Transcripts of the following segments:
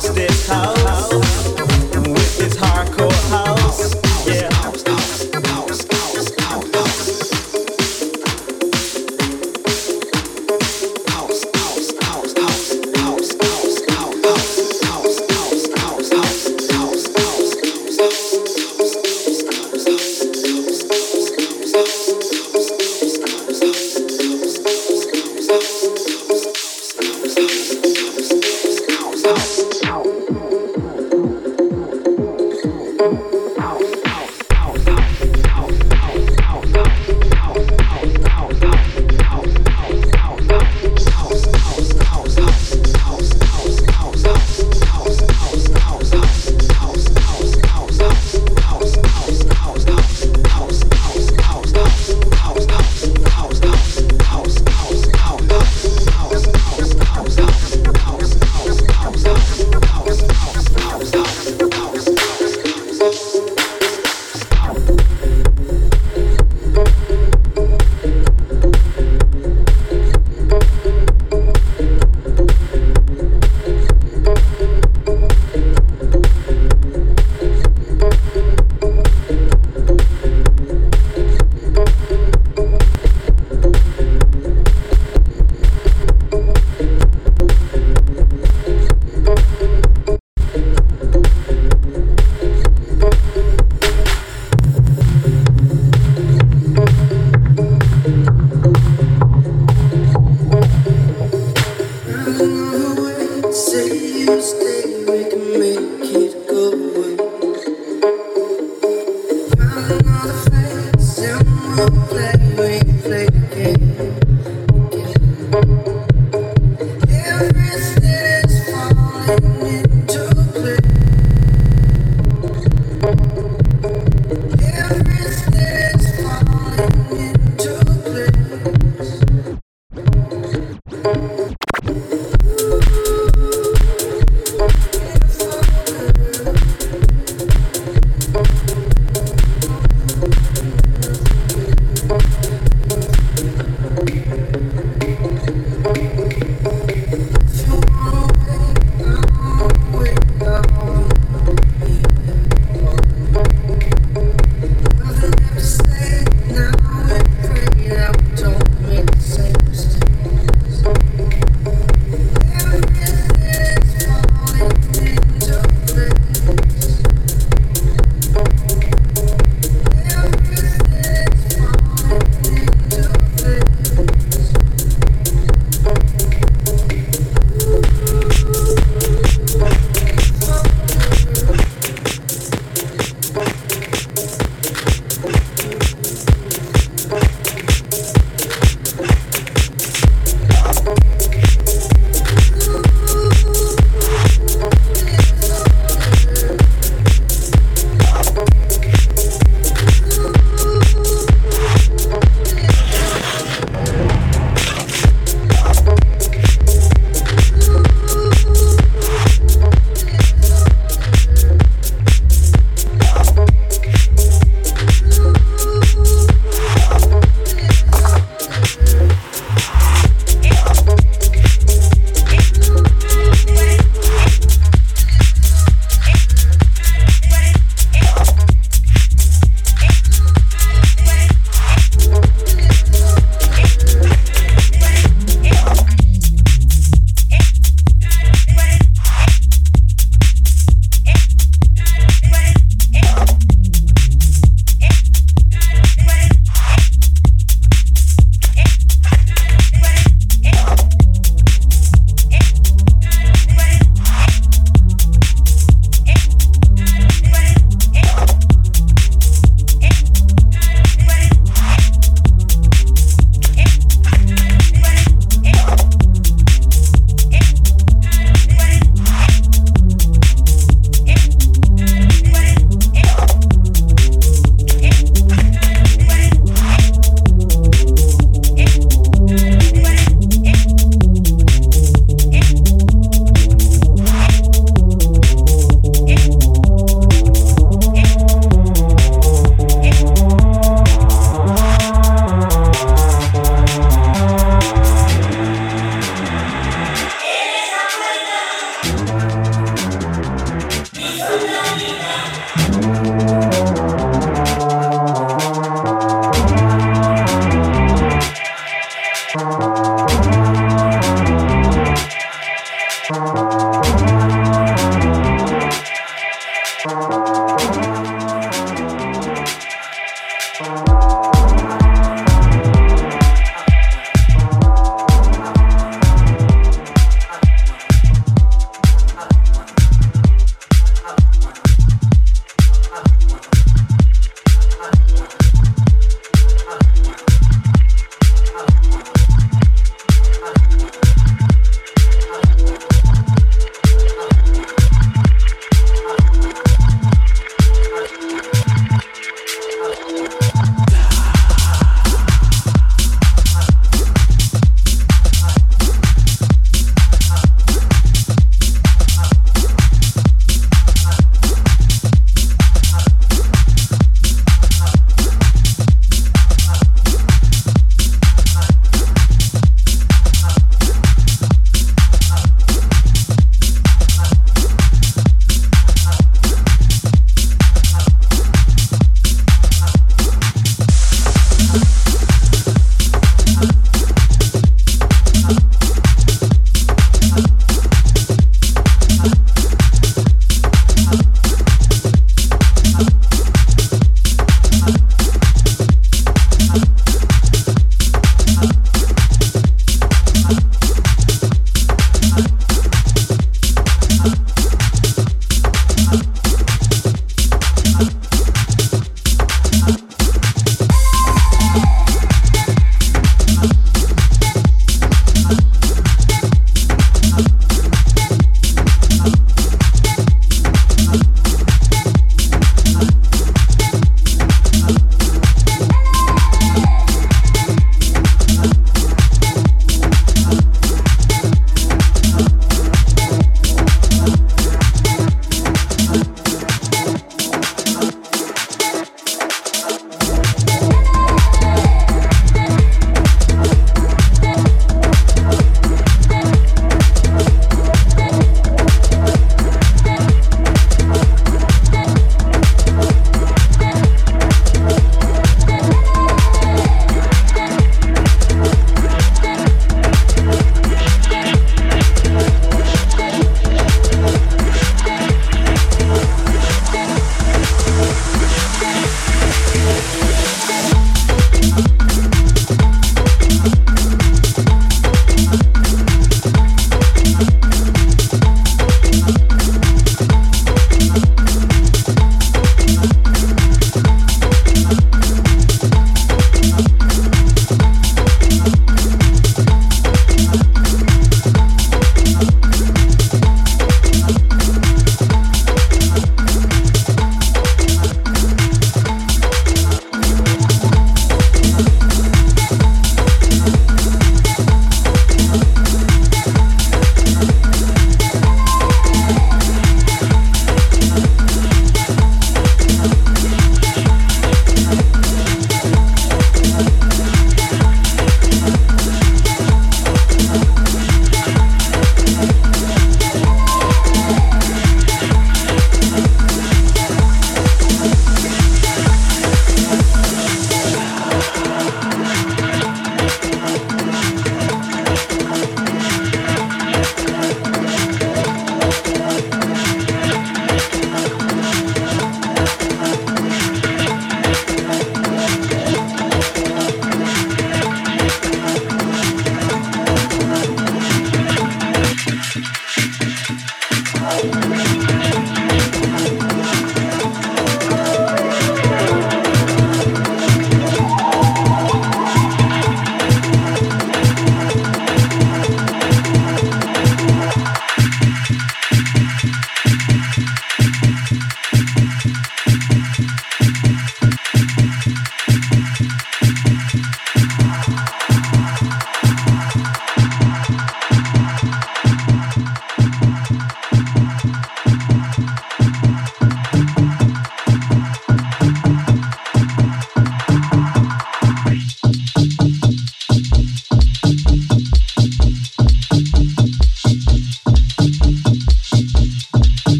house, this house.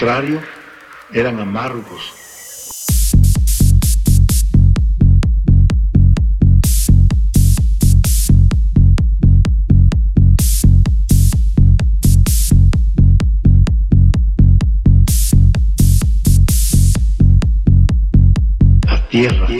Contrario, eran amargos. Tierra.